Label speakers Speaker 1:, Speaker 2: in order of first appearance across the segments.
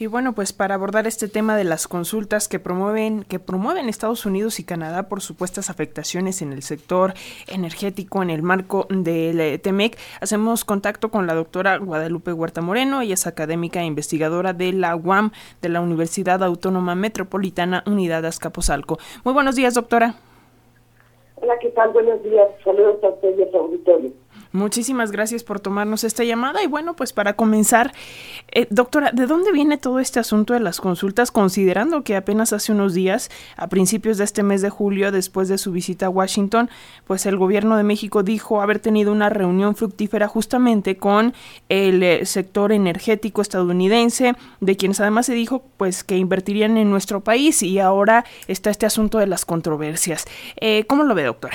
Speaker 1: Y bueno, pues para abordar este tema de las consultas que promueven, que promueven Estados Unidos y Canadá por supuestas afectaciones en el sector energético en el marco del eh, TEMEC, hacemos contacto con la doctora Guadalupe Huerta Moreno. Ella es académica e investigadora de la UAM, de la Universidad Autónoma Metropolitana Unidad Azcapotzalco. Muy buenos días, doctora.
Speaker 2: Hola, ¿qué tal? Buenos días. Saludos a ustedes auditorio.
Speaker 1: Muchísimas gracias por tomarnos esta llamada y bueno, pues para comenzar, eh, doctora, ¿de dónde viene todo este asunto de las consultas considerando que apenas hace unos días, a principios de este mes de julio, después de su visita a Washington, pues el gobierno de México dijo haber tenido una reunión fructífera justamente con el eh, sector energético estadounidense, de quienes además se dijo pues que invertirían en nuestro país y ahora está este asunto de las controversias. Eh, ¿Cómo lo ve, doctora?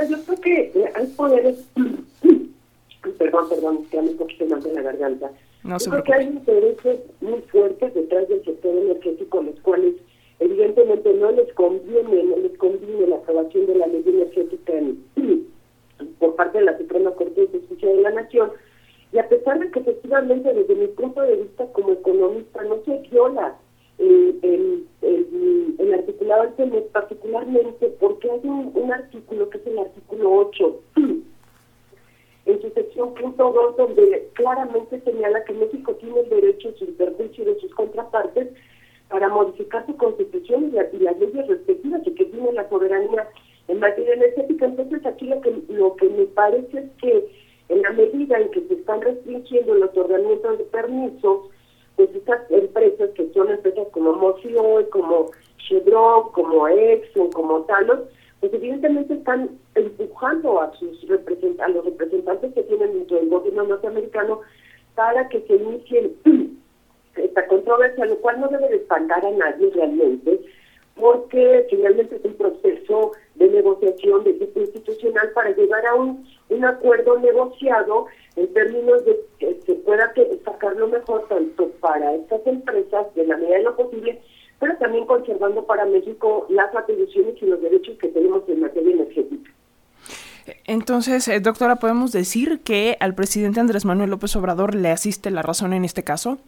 Speaker 2: Pues yo creo que hay poderes, perdón, perdón, que un poquito más de la garganta. No yo creo que hay intereses muy fuertes detrás del sector energético, los cuales evidentemente no les conviene, no les conviene la aprobación de la ley energética por parte de la Suprema Corte de Justicia de la Nación. Y a pesar de que efectivamente desde mi punto de vista como economista no se viola el, el, el, articulado del TEMEC, particularmente porque hay un, artículo que es el artículo 8, en su sección punto 2, donde claramente señala que México tiene el derecho, sin perjuicio de sus contrapartes, para modificar su constitución y, las leyes respectivas y que tiene la soberanía en materia energética. Entonces aquí lo que, lo que me parece es que en la medida en que se están restringiendo el otorgamiento de permisos, pues estas empresas que son empresas como Mosio, como Chevron, como Exxon, como Talos, pues evidentemente están empujando a sus a los representantes que tienen dentro del gobierno norteamericano para que se inicie esta controversia, lo cual no debe de espantar a nadie realmente, porque finalmente es un proceso de negociación de tipo institucional para llegar a un, un acuerdo negociado en términos de que se pueda sacar lo mejor tanto para estas empresas de la medida de lo posible, pero también conservando para México las atribuciones y los derechos que tenemos en materia energética.
Speaker 1: Entonces, eh, doctora, ¿podemos decir que al presidente Andrés Manuel López Obrador le asiste la razón en este caso?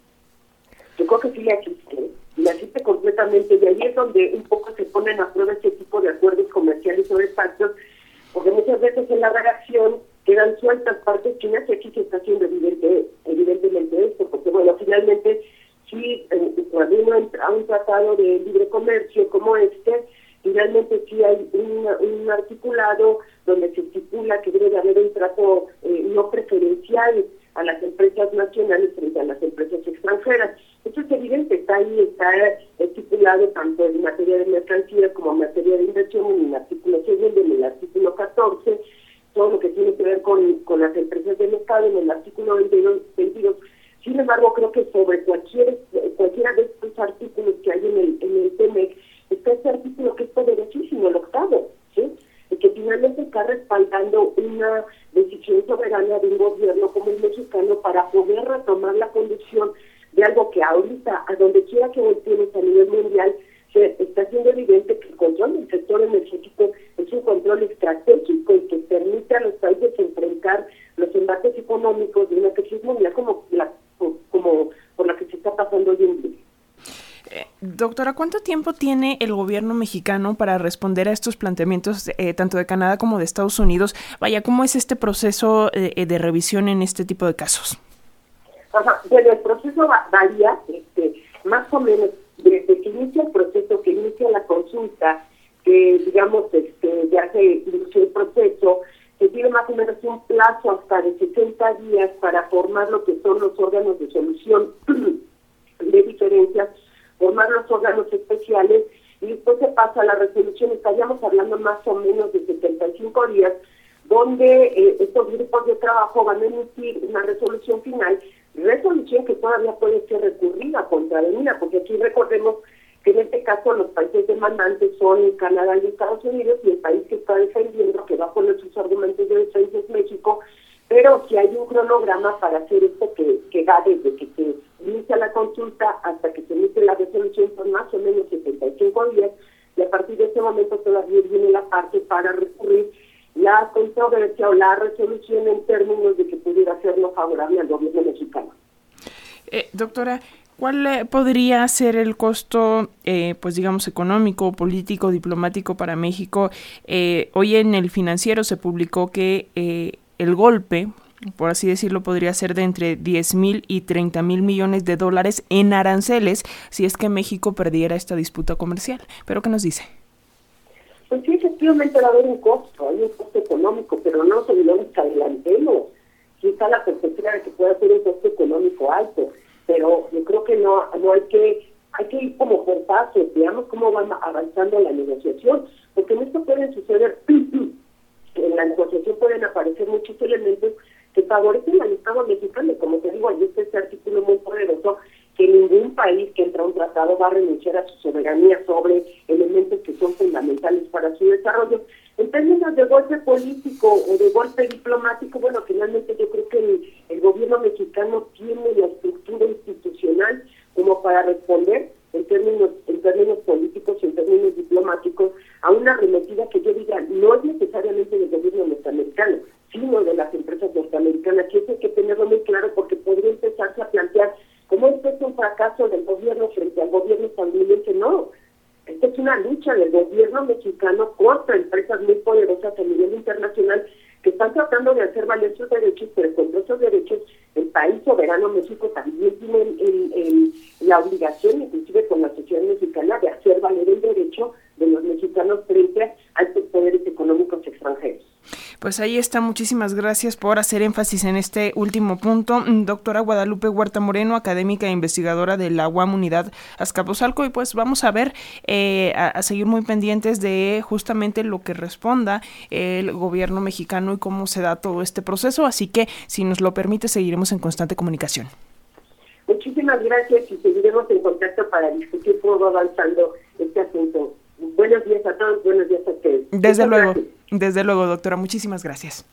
Speaker 2: Yo creo que sí le asiste, le asiste completamente, y ahí es donde un poco se ponen a prueba este tipo de acuerdos comerciales sobre pactos, porque muchas veces en la redacción quedan sueltas partes y aquí se está haciendo evidente, evidentemente esto, porque bueno, finalmente si cuando uno entra a un tratado de libre comercio como este, finalmente sí hay un, articulado donde se estipula que debe de haber un trato eh, no preferencial a las empresas nacionales frente a las empresas extranjeras. Esto es evidente, está ahí, está estipulado tanto en materia de mercancías como en materia de inversión en el artículo segundo, en el artículo 14, todo lo que tiene que ver con, con las empresas del Estado en el artículo 22, 22. Sin embargo, creo que sobre cualquier cualquiera de estos artículos que hay en el, en el TEMEC está este artículo que es poderosísimo, el octavo, ¿sí? y que finalmente está respaldando una decisión soberana de un gobierno como el mexicano para poder retomar la conducción de algo que ahorita, a donde quiera que volteemos a nivel mundial, se está haciendo evidente que el control del sector energético es un control estratégico y que permite a los países enfrentar los embates económicos de una crisis mundial como la, como por la que se está pasando hoy en día.
Speaker 1: Eh, doctora, ¿cuánto tiempo tiene el gobierno mexicano para responder a estos planteamientos eh, tanto de Canadá como de Estados Unidos? Vaya, ¿cómo es este proceso eh, de revisión en este tipo de casos?
Speaker 2: Bueno, el proceso varía, este, más o menos desde que inicia el proceso, que inicia la consulta, que digamos este, ya se inició el proceso, se tiene más o menos un plazo hasta de 60 días para formar lo que son los órganos de solución de diferencias, formar los órganos especiales y después se pasa a la resolución, estaríamos hablando más o menos de 75 días, donde eh, estos grupos de trabajo van a emitir una resolución final resolución que todavía puede ser recurrida contra la porque aquí recordemos que en este caso los países demandantes son Canadá y Estados Unidos y el país que está defendiendo, que va poner sus argumentos de defensa es México, pero si hay un cronograma para hacer esto que, que va desde que se inicia la consulta hasta resolución son más o menos 75 días y a partir de ese momento todavía viene la parte para recurrir la controversia o la resolución en términos de que pudiera ser no favorable al gobierno mexicano.
Speaker 1: Eh, doctora, ¿Cuál eh, podría ser el costo, eh, pues digamos, económico, político, diplomático para México? Eh, hoy en el financiero se publicó que el golpe, por así decirlo, podría ser de entre 10 mil y 30 mil millones de dólares en aranceles si es que México perdiera esta disputa comercial. ¿Pero qué nos dice?
Speaker 2: Pues sí, efectivamente va a haber un costo, hay un costo económico, pero no se lo adelantemos. Sí está la perspectiva de que pueda ser un costo económico alto, pero yo creo que no, no hay que hay que ir como por pasos, veamos cómo va avanzando la negociación, porque en esto pueden suceder, en la negociación pueden aparecer muchos elementos que favorecen al Estado mexicano, como te digo, ahí está este artículo muy poderoso que ningún país que entra a un tratado va a renunciar a su soberanía sobre elementos que son fundamentales para su desarrollo. En términos de golpe político o de golpe diplomático, bueno, finalmente yo creo que el, el gobierno mexicano tiene la estructura institucional como para responder en términos en términos políticos y en términos diplomáticos a una arremetida que yo diga no es necesariamente del gobierno norteamericano, sino de las empresas norteamericanas, que eso hay que tenerlo muy claro porque podría empezarse a plantear ¿Cómo esto es un fracaso del gobierno frente al gobierno estadounidense? No. Esta es una lucha del gobierno mexicano contra empresas muy poderosas a nivel internacional que están tratando de hacer valer sus derechos, pero contra esos derechos el país soberano México también tiene la obligación, inclusive con la sociedad mexicana, de hacer valer el derecho de los mexicanos frente a estos poderes económicos extranjeros.
Speaker 1: Pues ahí está, muchísimas gracias por hacer énfasis en este último punto. Doctora Guadalupe Huerta Moreno, académica e investigadora de la UAM Unidad Azcapotzalco, y pues vamos a ver, eh, a, seguir muy pendientes de justamente lo que responda el gobierno mexicano y cómo se da todo este proceso. Así que, si nos lo permite, seguiremos en constante comunicación.
Speaker 2: Muchísimas gracias y seguiremos en contacto para discutir cómo va avanzando este asunto. Buenos días a todos, buenos días a ustedes.
Speaker 1: Desde luego. Desde luego, doctora. Muchísimas gracias.